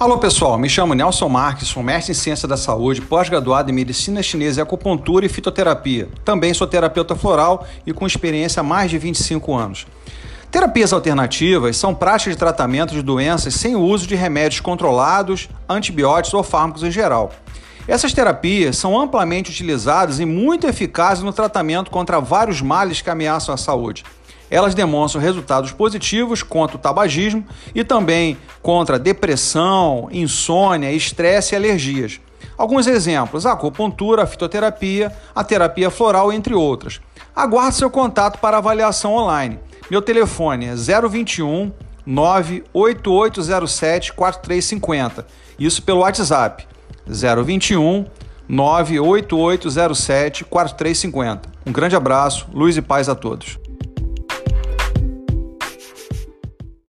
Alô pessoal, me chamo Nelson Marques, sou mestre em Ciência da Saúde, pós-graduado em Medicina Chinesa Acupuntura e Fitoterapia. Também sou terapeuta floral e com experiência há mais de 25 anos. Terapias alternativas são práticas de tratamento de doenças sem o uso de remédios controlados, antibióticos ou fármacos em geral. Essas terapias são amplamente utilizadas e muito eficazes no tratamento contra vários males que ameaçam a saúde elas demonstram resultados positivos contra o tabagismo e também contra depressão, insônia, estresse e alergias. Alguns exemplos: a acupuntura, a fitoterapia, a terapia floral, entre outras. Aguarde seu contato para avaliação online. Meu telefone é 021 98807 4350. Isso pelo WhatsApp. 021 98807 4350. Um grande abraço, luz e paz a todos.